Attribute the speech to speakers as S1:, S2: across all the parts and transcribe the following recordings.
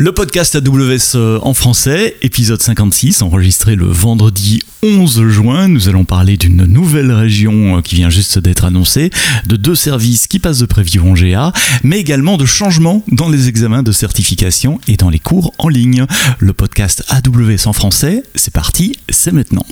S1: Le podcast AWS euh, en français, épisode 56, enregistré le vendredi 11 juin. Nous allons parler d'une nouvelle région euh, qui vient juste d'être annoncée, de deux services qui passent de prévision en GA, mais également de changements dans les examens de certification et dans les cours en ligne. Le podcast AWS en français, c'est parti, c'est maintenant.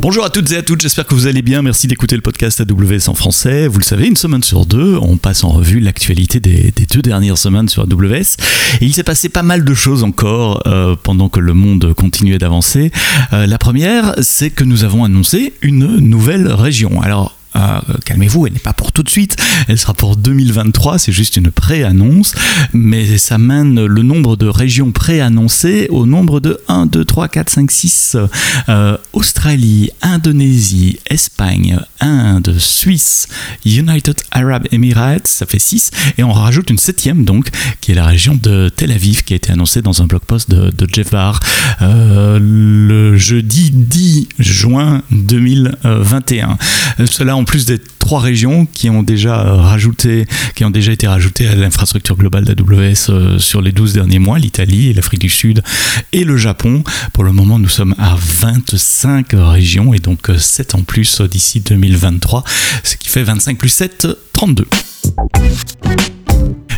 S1: Bonjour à toutes et à toutes, j'espère que vous allez bien. Merci d'écouter le podcast AWS en français. Vous le savez, une semaine sur deux, on passe en revue l'actualité des, deux dernières semaines sur AWS. Et il s'est passé pas mal de choses encore euh, pendant que le monde continuait d'avancer. Euh, la première, c'est que nous avons annoncé une nouvelle région. Alors, euh, calmez-vous, elle n'est pas pour tout de suite, elle sera pour 2023, c'est juste une pré-annonce, mais ça mène le nombre de régions pré-annoncées au nombre de 1, 2, 3, 4, 5, 6. Australie, Indonésie, Espagne, Inde, Suisse, United Arab Emirates, ça fait 6, et on rajoute une septième donc, qui est la région de Tel Aviv, qui a été annoncée dans un blog post de, Jeff Barr euh, le jeudi 10 juin 2021. Cela en plus des trois régions qui ont déjà euh, rajouté, qui ont déjà été rajoutées à l'infrastructure globale d'AWS euh, sur les 12 derniers mois, l'Italie, l'Afrique du Sud et le Japon. Pour le moment, nous sommes à 25 régions et donc 7 en plus d'ici 2023, ce qui fait 25 plus 7, 32.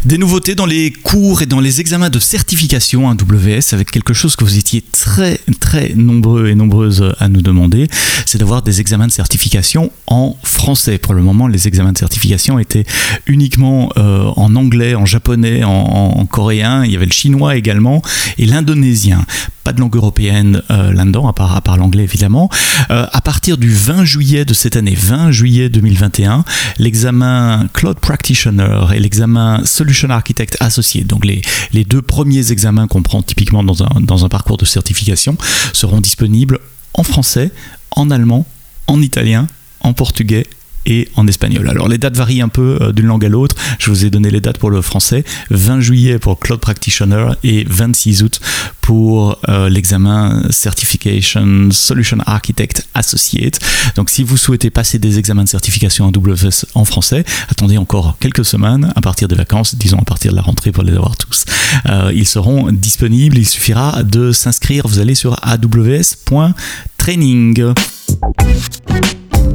S1: Des nouveautés dans les cours et dans les examens de certification AWS avec quelque chose que vous étiez très très nombreux et nombreuses à nous demander, c'est d'avoir des examens de certification en français. Pour le moment, les examens de certification étaient uniquement euh, en anglais, en japonais, en, coréen, il y avait le chinois également et l'indonésien pas de langue européenne euh, là-dedans, à part, l'anglais évidemment. Euh, à partir du 20 juillet de cette année, 20 juillet 2021, l'examen Cloud Practitioner et l'examen Solution Architect Associé, donc les, les deux premiers examens qu'on prend typiquement dans un, dans un parcours de certification, seront disponibles en français, en allemand, en italien, en portugais et en espagnol. Alors les dates varient un peu euh, d'une langue à l'autre. Je vous ai donné les dates pour le français. 20 juillet pour Cloud Practitioner et 26 août pour euh, l'examen Certification Solution Architect Associate. Donc si vous souhaitez passer des examens de certification AWS en français, attendez encore quelques semaines à partir des vacances, disons à partir de la rentrée pour les avoir tous. Euh, ils seront disponibles, il suffira de s'inscrire, vous allez sur aws.training.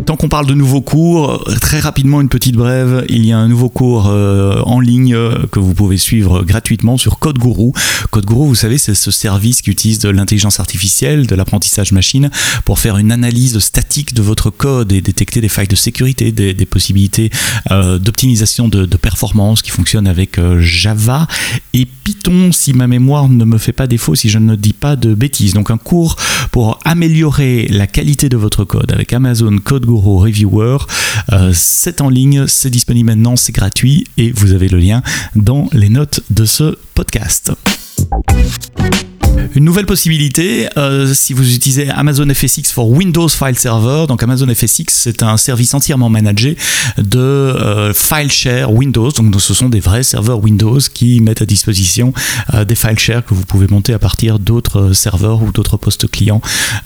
S1: Tant qu'on parle de nouveaux cours, très rapidement une petite brève, il y a un nouveau cours euh, en ligne euh, que vous pouvez suivre gratuitement sur Code Guru. Code Guru, vous savez, c'est ce service qui utilise de l'intelligence artificielle, de l'apprentissage machine pour faire une analyse statique de votre code et détecter des failles de sécurité, des, possibilités euh, d'optimisation de, performance qui fonctionnent avec Java et Python, si ma mémoire ne me fait pas défaut, si je ne dis pas de bêtises. Donc un cours pour améliorer la qualité de votre code avec Amazon Code Reviewer. Euh, c'est en ligne, c'est disponible maintenant, c'est gratuit et vous avez le lien dans les notes de ce podcast. Une nouvelle possibilité, euh, si vous utilisez Amazon FSX for Windows File Server, donc Amazon FSX c'est un service entièrement managé de euh, file share Windows, donc ce sont des vrais serveurs Windows qui mettent à disposition euh, des file share que vous pouvez monter à partir d'autres serveurs ou d'autres postes clients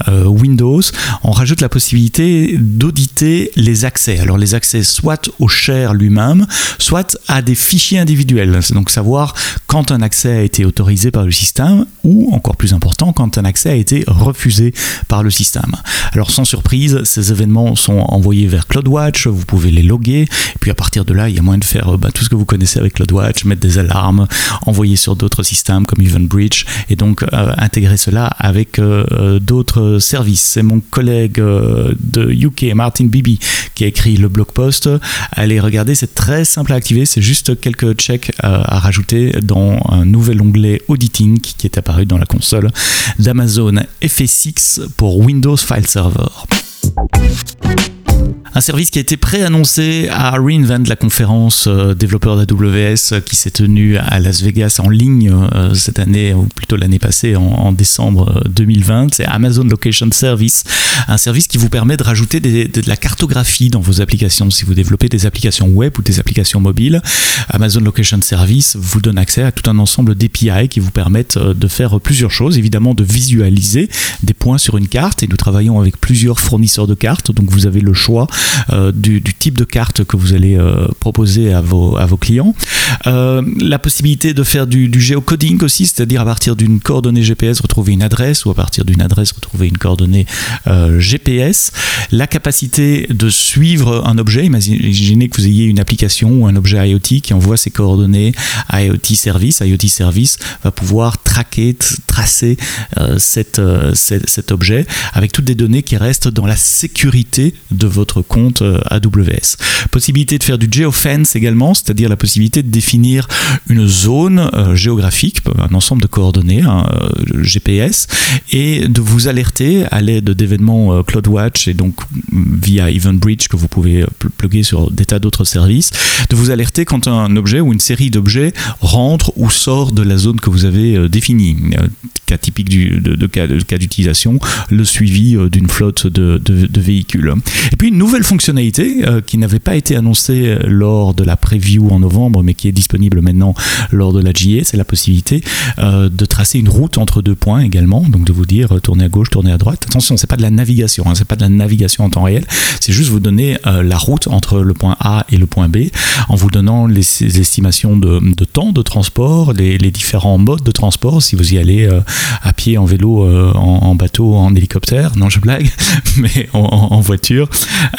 S1: Windows. On rajoute la possibilité d'auditer les accès. Alors les accès soit au share lui-même, soit à des fichiers individuels. Donc savoir quand un accès a été autorisé par le système ou encore plus important quand un accès a été refusé par le système. Alors sans surprise, ces événements sont envoyés vers CloudWatch, vous pouvez les loguer, et puis à partir de là, il y a moyen de faire bah, tout ce que vous connaissez avec CloudWatch, mettre des alarmes, envoyer sur d'autres systèmes comme EventBridge, et donc euh, intégrer cela avec euh, euh, d'autres services. C'est mon collègue de UK, Martin Bibi, qui a écrit le blog post. Allez regarder, c'est très simple à activer, c'est juste quelques checks à rajouter dans un nouvel onglet Auditing qui est apparu dans la console d'Amazon FSX pour Windows File Server. Un service qui a été préannoncé à reInvent, la conférence euh, développeur d'AWS euh, qui s'est tenue à Las Vegas en ligne euh, cette année, ou plutôt l'année passée, en, décembre 2020. C'est Amazon Location Service, un service qui vous permet de rajouter de, la cartographie dans vos applications. Si vous développez des applications web ou des applications mobiles, Amazon Location Service vous donne accès à tout un ensemble d'API qui vous permettent de faire plusieurs choses. Évidemment, de visualiser des points sur une carte, et nous travaillons avec plusieurs fournisseurs de cartes, donc vous avez le choix euh, du, type de carte que vous allez euh, proposer à vos, à vos clients. Euh, la possibilité de faire du, géocoding aussi, c'est-à-dire à partir d'une coordonnée GPS retrouver une adresse ou à partir d'une adresse retrouver une coordonnée GPS. La capacité de suivre un objet, imaginez que vous ayez une application ou un objet IoT qui envoie ses coordonnées à IoT Service. IoT Service va pouvoir traquer, tracer cet objet avec toutes les données qui restent dans la sécurité de votre compte euh, AWS. Possibilité de faire du geofence également, c'est-à-dire la possibilité de définir une zone euh, géographique, un ensemble de coordonnées, un euh, GPS, et de vous alerter à l'aide d'événements CloudWatch et donc via EventBridge que vous pouvez plugger sur des tas d'autres services, de vous alerter quand un objet ou une série d'objets rentre ou sort de la zone que vous avez définie. Cas typique du, de, cas, d'utilisation, le suivi d'une flotte de véhicules. Et puis une nouvelle fonctionnalité euh, qui n'avait pas été annoncée euh, lors de la preview en novembre, mais qui est disponible maintenant lors de la GA, c'est la possibilité euh, de tracer une route entre deux points également, donc de vous dire tournez à gauche, tournez à droite. Attention, c'est pas de la navigation, hein, c'est pas de la navigation en temps réel, c'est juste vous donner la route entre le point A et le point B en vous donnant les, estimations de, temps de transport, les, différents modes de transport, si vous y allez à pied, en vélo, en, bateau, en hélicoptère, non je blague, mais en voiture.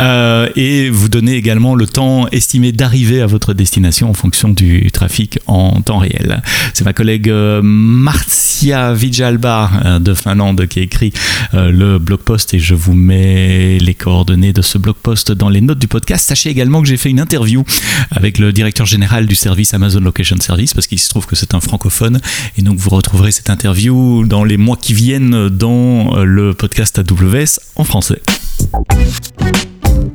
S1: Euh, et vous donnez également le temps estimé d'arriver à votre destination en fonction du trafic en temps réel. C'est ma collègue euh, Marcia Vijalba euh, de Finlande qui a écrit le blog post et je vous mets les coordonnées de ce blog post dans les notes du podcast. Sachez également que j'ai fait une interview avec le directeur général du service Amazon Location Service parce qu'il se trouve que c'est un francophone et donc vous retrouverez cette interview dans les mois qui viennent dans le podcast AWS en français.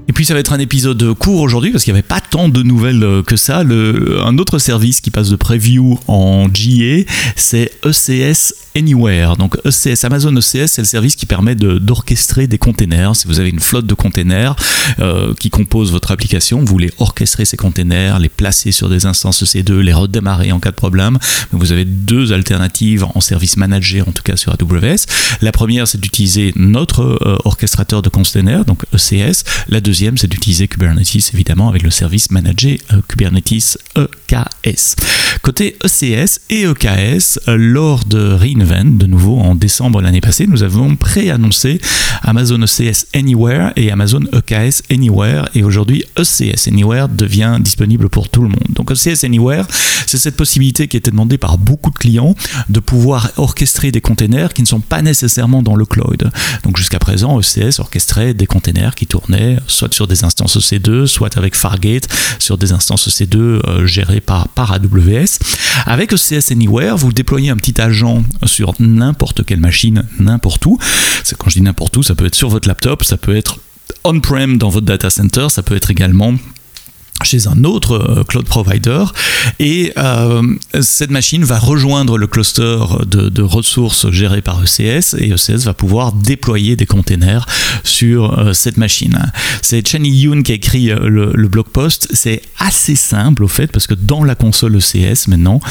S1: Et puis ça va être un épisode court aujourd'hui parce qu'il n'y avait pas tant de nouvelles euh, que ça. Un autre service qui passe de preview en GA, c'est ECS Anywhere. Donc ECS, Amazon ECS, c'est le service qui permet d'orchestrer des containers. Si vous avez une flotte de containers euh, qui composent votre application, vous voulez orchestrer ces containers, les placer sur des instances EC2, les redémarrer en cas de problème. Vous avez deux alternatives en service manager, en tout cas sur AWS. La première, c'est d'utiliser notre euh, orchestrateur de containers, donc ECS. La deuxième, c'est d'utiliser Kubernetes, évidemment, avec le service manager euh, Kubernetes EKS. Côté ECS et EKS, lors de Reinvent, de nouveau en décembre l'année passée, nous avons préannoncé Amazon ECS Anywhere et Amazon EKS Anywhere. Et aujourd'hui, ECS Anywhere devient disponible pour tout le monde. Donc ECS Anywhere, c'est cette possibilité qui était demandée par beaucoup de clients de pouvoir orchestrer des containers qui ne sont pas nécessairement dans le cloud. Donc jusqu'à présent, ECS orchestrait des containers qui tournaient soit sur des instances EC2, soit avec Fargate sur des instances EC2 euh, gérées par, par AWS. Avec ECS Anywhere, vous déployez un petit agent sur n'importe quelle machine, n'importe où. Quand je dis n'importe où, ça peut être sur votre laptop, ça peut être on-prem dans votre data center, ça peut être également chez un autre euh, cloud provider et euh, cette machine va rejoindre le cluster de, ressources géré par ECS et ECS va pouvoir déployer des containers sur euh, cette machine. C'est Chen Yoon qui a écrit le, blog post. C'est assez simple au fait parce que dans la console ECS maintenant,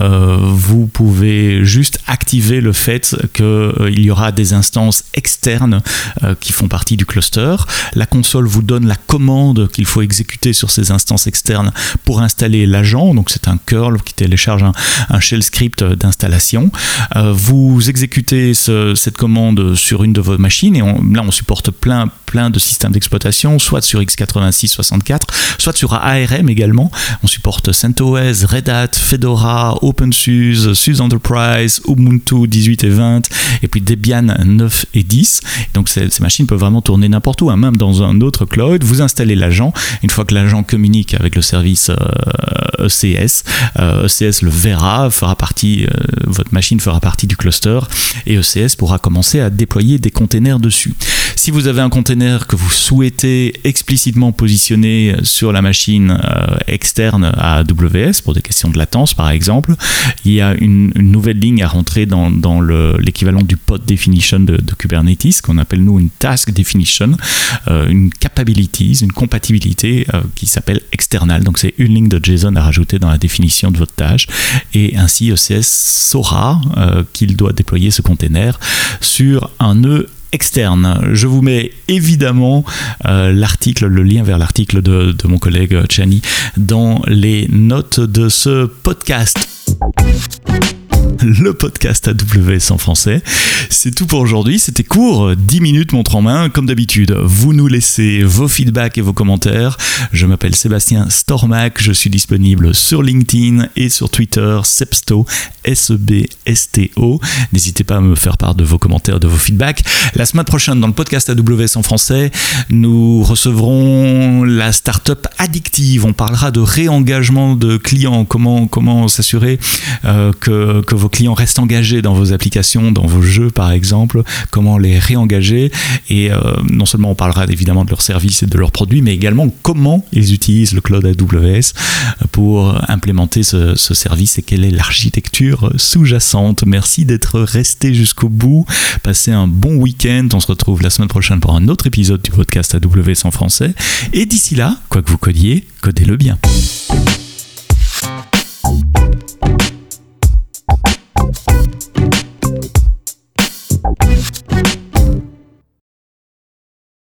S1: vous pouvez juste activer le fait qu'il y aura des instances externes qui font partie du cluster. La console vous donne la commande qu'il faut exécuter sur ces instance externe pour installer l'agent. Donc c'est un curl qui télécharge un, shell script d'installation. Euh, vous exécutez cette commande sur une de vos machines et là on supporte plein, plein de systèmes d'exploitation, soit sur x86 64, soit sur ARM également. On supporte CentOS, Red Hat, Fedora, OpenSUSE, SUSE Enterprise, Ubuntu 18 et 20, et puis Debian 9 et 10. Donc ces, machines peuvent vraiment tourner n'importe où, hein, même dans un autre cloud. Vous installez l'agent. Une fois que l'agent communique avec le service ECS. Euh, ECS e le verra, fera partie, euh, votre machine fera partie du cluster et ECS pourra commencer à déployer des containers dessus. Si vous avez un container que vous souhaitez explicitement positionner sur la machine euh, externe à AWS pour des questions de latence par exemple, il y a une, nouvelle ligne à rentrer dans, l'équivalent du pod definition de, Kubernetes qu'on appelle nous une task definition, euh, une capabilities, une compatibilité euh, qui s'appelle external. Donc c'est une ligne de JSON à rajouter dans la définition de votre tâche et ainsi ECS saura qu'il doit déployer ce container sur un nœud Je vous mets évidemment euh, l'article, le lien vers l'article de, de, mon collègue Chani dans les notes de ce podcast le podcast AWS en français. C'est tout pour aujourd'hui, c'était court, 10 minutes montre en main, comme d'habitude. Vous nous laissez vos feedbacks et vos commentaires. Je m'appelle Sébastien Stormac, je suis disponible sur LinkedIn et sur Twitter, Sebsto, S-E-B-S-T-O. N'hésitez pas à me faire part de vos commentaires, de vos feedbacks. La semaine prochaine, dans le podcast AWS en français, nous recevrons la startup addictive. On parlera de réengagement de clients, comment, s'assurer euh, que, vos clients restent engagés dans vos applications, dans vos jeux par exemple, comment les réengager. Et euh, non seulement on parlera évidemment de leurs services et de leurs produits, mais également comment ils utilisent le cloud AWS pour implémenter ce, ce service et quelle est l'architecture sous-jacente. Merci d'être resté jusqu'au bout. Passez un bon week-end. On se retrouve la semaine prochaine pour un autre épisode du podcast AWS en français. Et d'ici là, quoi que vous codiez, codez-le bien. Bye.